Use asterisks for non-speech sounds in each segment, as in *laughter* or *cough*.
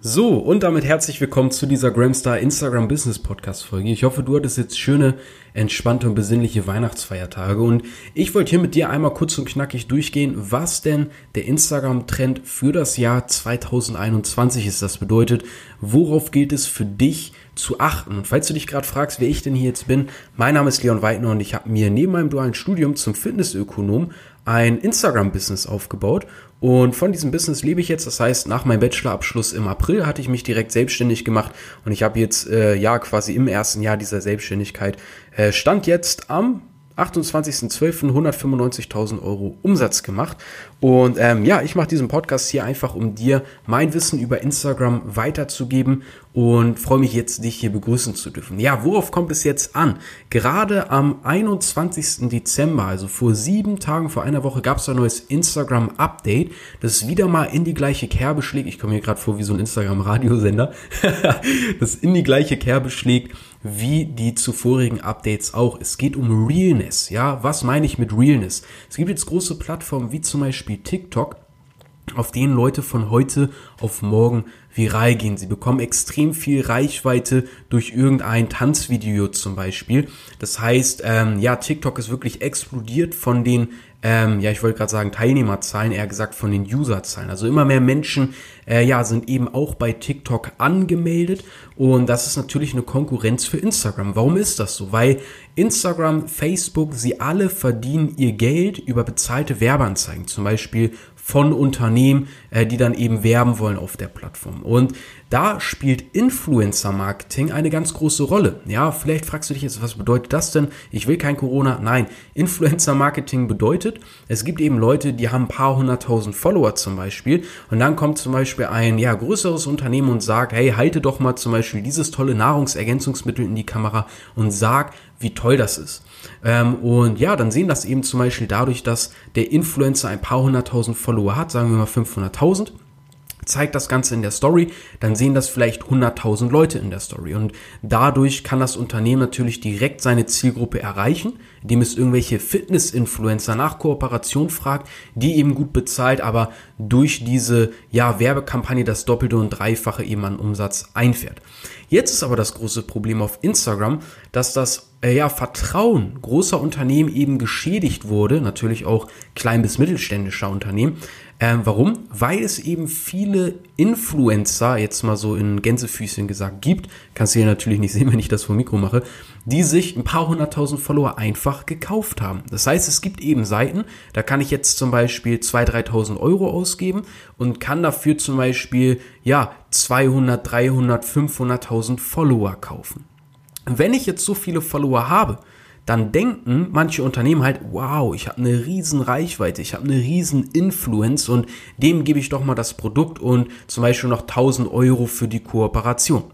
So, und damit herzlich willkommen zu dieser Gramstar Instagram Business Podcast Folge. Ich hoffe, du hattest jetzt schöne, entspannte und besinnliche Weihnachtsfeiertage und ich wollte hier mit dir einmal kurz und knackig durchgehen, was denn der Instagram Trend für das Jahr 2021 ist. Das bedeutet, worauf gilt es für dich zu achten? Und falls du dich gerade fragst, wer ich denn hier jetzt bin, mein Name ist Leon Weidner und ich habe mir neben meinem dualen Studium zum Fitnessökonom ein Instagram-Business aufgebaut und von diesem Business lebe ich jetzt. Das heißt, nach meinem Bachelorabschluss im April hatte ich mich direkt selbstständig gemacht und ich habe jetzt äh, ja quasi im ersten Jahr dieser Selbstständigkeit äh, stand jetzt am 28.12. 195.000 Euro Umsatz gemacht. Und ähm, ja, ich mache diesen Podcast hier einfach, um dir mein Wissen über Instagram weiterzugeben und freue mich jetzt, dich hier begrüßen zu dürfen. Ja, worauf kommt es jetzt an? Gerade am 21. Dezember, also vor sieben Tagen, vor einer Woche, gab es ein neues Instagram-Update, das wieder mal in die gleiche Kerbe schlägt. Ich komme mir gerade vor wie so ein Instagram-Radiosender, *laughs* das in die gleiche Kerbe schlägt wie die zuvorigen Updates auch. Es geht um Realness. Ja, was meine ich mit Realness? Es gibt jetzt große Plattformen wie zum Beispiel TikTok, auf denen Leute von heute auf morgen viral gehen. Sie bekommen extrem viel Reichweite durch irgendein Tanzvideo zum Beispiel. Das heißt, ähm, ja, TikTok ist wirklich explodiert von den ähm, ja, ich wollte gerade sagen Teilnehmerzahlen, eher gesagt von den Userzahlen. Also immer mehr Menschen, äh, ja, sind eben auch bei TikTok angemeldet und das ist natürlich eine Konkurrenz für Instagram. Warum ist das so? Weil Instagram, Facebook, sie alle verdienen ihr Geld über bezahlte Werbeanzeigen, zum Beispiel von Unternehmen, äh, die dann eben werben wollen auf der Plattform. Und da spielt Influencer-Marketing eine ganz große Rolle. Ja, vielleicht fragst du dich jetzt, was bedeutet das denn? Ich will kein Corona. Nein, Influencer-Marketing bedeutet, es gibt eben Leute, die haben ein paar hunderttausend Follower zum Beispiel. Und dann kommt zum Beispiel ein ja, größeres Unternehmen und sagt, hey, halte doch mal zum Beispiel dieses tolle Nahrungsergänzungsmittel in die Kamera und sag, wie toll das ist. Ähm, und ja, dann sehen das eben zum Beispiel dadurch, dass der Influencer ein paar hunderttausend Follower hat, sagen wir mal 500.000 zeigt das Ganze in der Story, dann sehen das vielleicht 100.000 Leute in der Story. Und dadurch kann das Unternehmen natürlich direkt seine Zielgruppe erreichen, indem es irgendwelche Fitness-Influencer nach Kooperation fragt, die eben gut bezahlt, aber durch diese ja, Werbekampagne das Doppelte und Dreifache eben an Umsatz einfährt. Jetzt ist aber das große Problem auf Instagram, dass das äh, ja, Vertrauen großer Unternehmen eben geschädigt wurde, natürlich auch klein bis mittelständischer Unternehmen, ähm, warum? Weil es eben viele Influencer, jetzt mal so in Gänsefüßchen gesagt, gibt, kannst du hier natürlich nicht *laughs* sehen, wenn ich das vom Mikro mache, die sich ein paar hunderttausend Follower einfach gekauft haben. Das heißt, es gibt eben Seiten, da kann ich jetzt zum Beispiel 2.000, 3.000 Euro ausgeben und kann dafür zum Beispiel, ja, 200, 300, 500.000 Follower kaufen. Wenn ich jetzt so viele Follower habe, dann denken manche Unternehmen halt, wow, ich habe eine riesen Reichweite, ich habe eine riesen Influence und dem gebe ich doch mal das Produkt und zum Beispiel noch 1000 Euro für die Kooperation.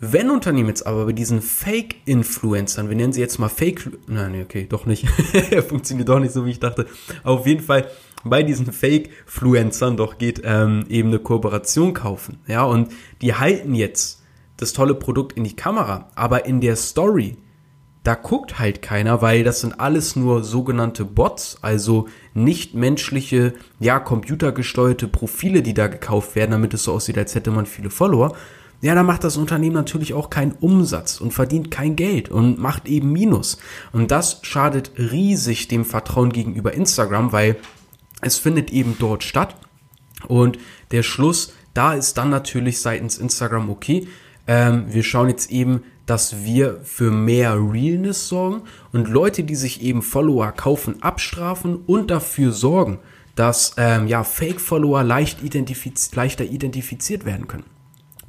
Wenn Unternehmen jetzt aber bei diesen Fake-Influencern, wir nennen sie jetzt mal Fake, nein, okay, doch nicht, *laughs* funktioniert doch nicht so, wie ich dachte, auf jeden Fall bei diesen Fake-Fluencern doch geht, ähm, eben eine Kooperation kaufen, ja, und die halten jetzt das tolle Produkt in die Kamera, aber in der Story da guckt halt keiner, weil das sind alles nur sogenannte Bots, also nicht menschliche, ja, computergesteuerte Profile, die da gekauft werden, damit es so aussieht, als hätte man viele Follower. Ja, da macht das Unternehmen natürlich auch keinen Umsatz und verdient kein Geld und macht eben Minus. Und das schadet riesig dem Vertrauen gegenüber Instagram, weil es findet eben dort statt. Und der Schluss, da ist dann natürlich seitens Instagram okay. Ähm, wir schauen jetzt eben, dass wir für mehr Realness sorgen und Leute, die sich eben Follower kaufen, abstrafen und dafür sorgen, dass ähm, ja, Fake-Follower leicht identifiz leichter identifiziert werden können.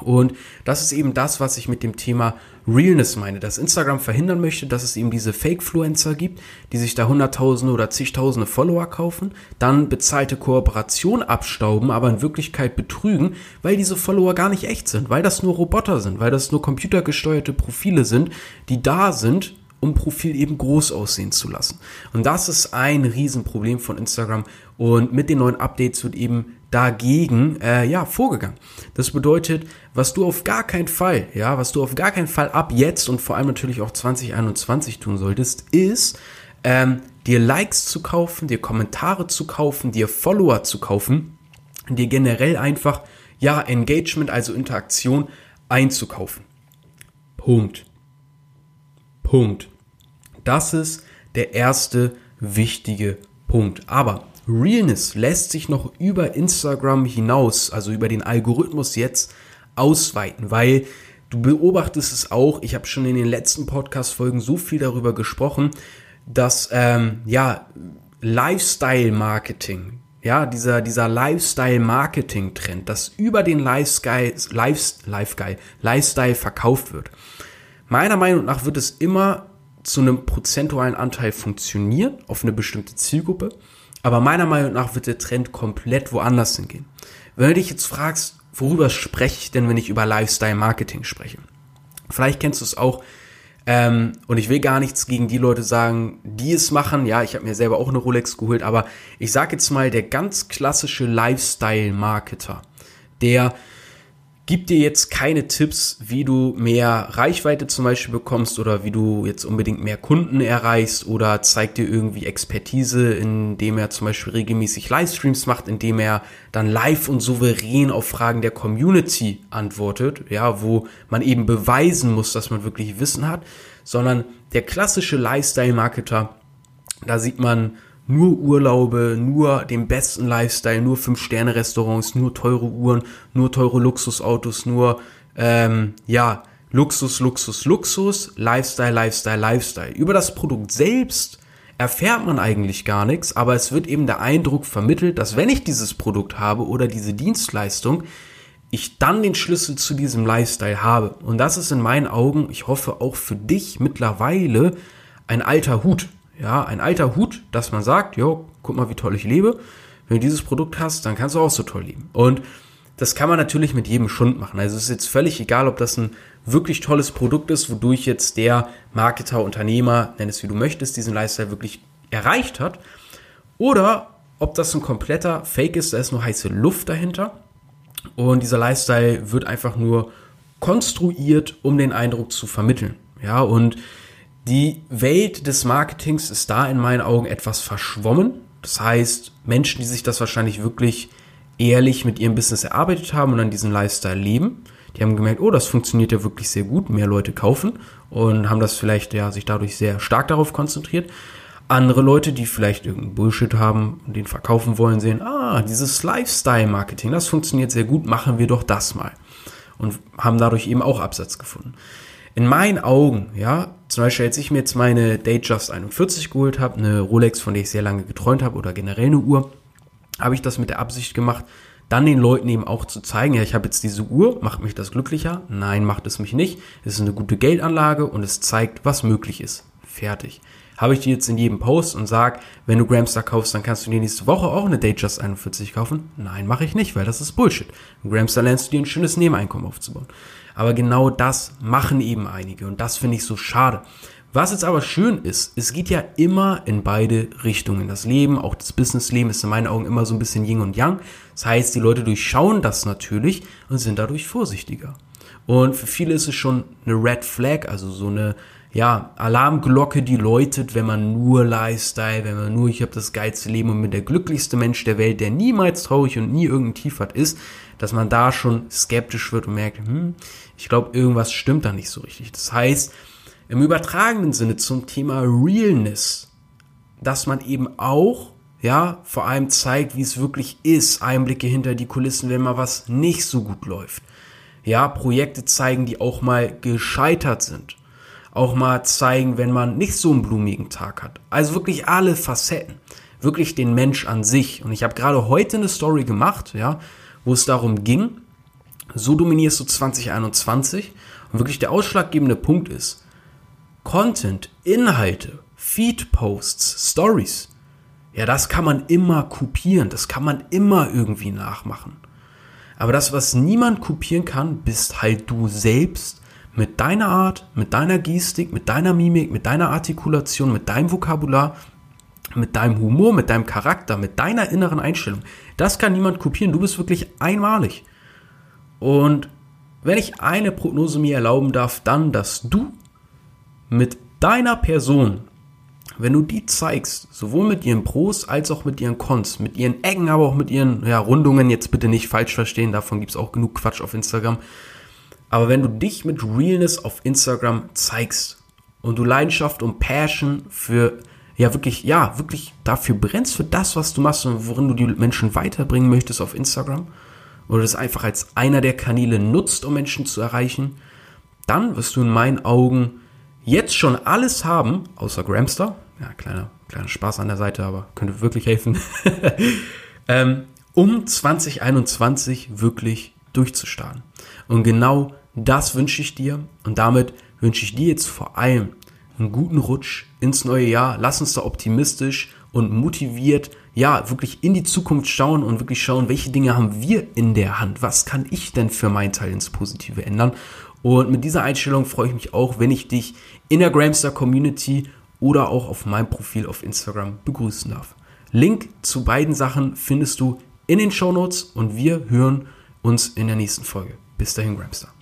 Und das ist eben das, was ich mit dem Thema Realness meine, dass Instagram verhindern möchte, dass es eben diese Fake-Fluencer gibt, die sich da Hunderttausende oder zigtausende Follower kaufen, dann bezahlte Kooperation abstauben, aber in Wirklichkeit betrügen, weil diese Follower gar nicht echt sind, weil das nur Roboter sind, weil das nur computergesteuerte Profile sind, die da sind, um Profil eben groß aussehen zu lassen. Und das ist ein Riesenproblem von Instagram. Und mit den neuen Updates wird eben dagegen äh, ja vorgegangen. Das bedeutet, was du auf gar keinen Fall, ja, was du auf gar keinen Fall ab jetzt und vor allem natürlich auch 2021 tun solltest, ist ähm, dir Likes zu kaufen, dir Kommentare zu kaufen, dir Follower zu kaufen, dir generell einfach ja, Engagement, also Interaktion einzukaufen. Punkt. Punkt. Das ist der erste wichtige Punkt. Aber Realness lässt sich noch über Instagram hinaus, also über den Algorithmus jetzt ausweiten, weil du beobachtest es auch, ich habe schon in den letzten Podcast-Folgen so viel darüber gesprochen, dass ähm, ja Lifestyle-Marketing, ja, dieser, dieser Lifestyle-Marketing-Trend, dass über den Lifestyle, Lifestyle, Lifestyle verkauft wird. Meiner Meinung nach wird es immer zu einem prozentualen Anteil funktionieren auf eine bestimmte Zielgruppe. Aber meiner Meinung nach wird der Trend komplett woanders hingehen. Wenn du dich jetzt fragst, worüber spreche ich denn, wenn ich über Lifestyle Marketing spreche? Vielleicht kennst du es auch. Ähm, und ich will gar nichts gegen die Leute sagen, die es machen. Ja, ich habe mir selber auch eine Rolex geholt, aber ich sage jetzt mal, der ganz klassische Lifestyle-Marketer, der gibt dir jetzt keine Tipps, wie du mehr Reichweite zum Beispiel bekommst oder wie du jetzt unbedingt mehr Kunden erreichst oder zeigt dir irgendwie Expertise, indem er zum Beispiel regelmäßig Livestreams macht, indem er dann live und souverän auf Fragen der Community antwortet, ja, wo man eben beweisen muss, dass man wirklich Wissen hat, sondern der klassische Lifestyle-Marketer, da sieht man nur Urlaube, nur den besten Lifestyle, nur Fünf-Sterne-Restaurants, nur teure Uhren, nur teure Luxusautos, nur, ähm, ja, Luxus, Luxus, Luxus, Lifestyle, Lifestyle, Lifestyle. Über das Produkt selbst erfährt man eigentlich gar nichts, aber es wird eben der Eindruck vermittelt, dass wenn ich dieses Produkt habe oder diese Dienstleistung, ich dann den Schlüssel zu diesem Lifestyle habe. Und das ist in meinen Augen, ich hoffe auch für dich mittlerweile, ein alter Hut. Ja, ein alter Hut, dass man sagt, jo, guck mal, wie toll ich lebe. Wenn du dieses Produkt hast, dann kannst du auch so toll leben. Und das kann man natürlich mit jedem Schund machen. Also es ist jetzt völlig egal, ob das ein wirklich tolles Produkt ist, wodurch jetzt der Marketer, Unternehmer, nenn es wie du möchtest, diesen Lifestyle wirklich erreicht hat. Oder ob das ein kompletter Fake ist, da ist nur heiße Luft dahinter. Und dieser Lifestyle wird einfach nur konstruiert, um den Eindruck zu vermitteln. Ja, und die Welt des Marketings ist da in meinen Augen etwas verschwommen. Das heißt, Menschen, die sich das wahrscheinlich wirklich ehrlich mit ihrem Business erarbeitet haben und an diesen Lifestyle leben, die haben gemerkt, oh, das funktioniert ja wirklich sehr gut, mehr Leute kaufen und haben das vielleicht ja sich dadurch sehr stark darauf konzentriert. Andere Leute, die vielleicht irgendeinen Bullshit haben und den verkaufen wollen, sehen, ah, dieses Lifestyle-Marketing, das funktioniert sehr gut, machen wir doch das mal. Und haben dadurch eben auch Absatz gefunden. In meinen Augen, ja, zum Beispiel, als ich mir jetzt meine Datejust 41 geholt habe, eine Rolex, von der ich sehr lange geträumt habe oder generell eine Uhr, habe ich das mit der Absicht gemacht, dann den Leuten eben auch zu zeigen, ja, ich habe jetzt diese Uhr, macht mich das glücklicher? Nein, macht es mich nicht. Es ist eine gute Geldanlage und es zeigt, was möglich ist. Fertig. Habe ich die jetzt in jedem Post und sage, wenn du Gramstar kaufst, dann kannst du dir nächste Woche auch eine Datejust 41 kaufen? Nein, mache ich nicht, weil das ist Bullshit. In Gramstar lernst du dir ein schönes Nebeneinkommen aufzubauen. Aber genau das machen eben einige und das finde ich so schade. Was jetzt aber schön ist, es geht ja immer in beide Richtungen. Das Leben, auch das Businessleben ist in meinen Augen immer so ein bisschen Yin und Yang. Das heißt, die Leute durchschauen das natürlich und sind dadurch vorsichtiger. Und für viele ist es schon eine Red Flag, also so eine ja, Alarmglocke, die läutet, wenn man nur Lifestyle, wenn man nur, ich habe das geilste Leben und bin der glücklichste Mensch der Welt, der niemals traurig und nie irgendein Tief hat, ist, dass man da schon skeptisch wird und merkt, hm, ich glaube, irgendwas stimmt da nicht so richtig. Das heißt, im übertragenen Sinne zum Thema Realness, dass man eben auch, ja, vor allem zeigt, wie es wirklich ist, Einblicke hinter die Kulissen, wenn mal was nicht so gut läuft. Ja, Projekte zeigen, die auch mal gescheitert sind. Auch mal zeigen, wenn man nicht so einen blumigen Tag hat. Also wirklich alle Facetten. Wirklich den Mensch an sich. Und ich habe gerade heute eine Story gemacht, ja, wo es darum ging, so dominierst du 2021 und wirklich der ausschlaggebende Punkt ist, Content, Inhalte, Feed-Posts, Stories, ja, das kann man immer kopieren, das kann man immer irgendwie nachmachen. Aber das, was niemand kopieren kann, bist halt du selbst mit deiner Art, mit deiner Gestik, mit deiner Mimik, mit deiner Artikulation, mit deinem Vokabular, mit deinem Humor, mit deinem Charakter, mit deiner inneren Einstellung. Das kann niemand kopieren. Du bist wirklich einmalig. Und wenn ich eine Prognose mir erlauben darf, dann, dass du mit deiner Person wenn du die zeigst, sowohl mit ihren Pros als auch mit ihren Cons, mit ihren Ecken, aber auch mit ihren ja, Rundungen, jetzt bitte nicht falsch verstehen, davon gibt es auch genug Quatsch auf Instagram. Aber wenn du dich mit Realness auf Instagram zeigst und du Leidenschaft und Passion für, ja wirklich, ja, wirklich dafür brennst, für das, was du machst und worin du die Menschen weiterbringen möchtest auf Instagram, oder das einfach als einer der Kanäle nutzt, um Menschen zu erreichen, dann wirst du in meinen Augen jetzt schon alles haben, außer Gramster. Ja, kleiner, kleiner Spaß an der Seite, aber könnte wirklich helfen. *laughs* ähm, um 2021 wirklich durchzustarten. Und genau das wünsche ich dir. Und damit wünsche ich dir jetzt vor allem einen guten Rutsch ins neue Jahr. Lass uns da optimistisch und motiviert, ja, wirklich in die Zukunft schauen und wirklich schauen, welche Dinge haben wir in der Hand? Was kann ich denn für meinen Teil ins Positive ändern? Und mit dieser Einstellung freue ich mich auch, wenn ich dich in der Gramstar Community oder auch auf meinem Profil auf Instagram begrüßen darf. Link zu beiden Sachen findest du in den Show Notes und wir hören uns in der nächsten Folge. Bis dahin, Gramstar.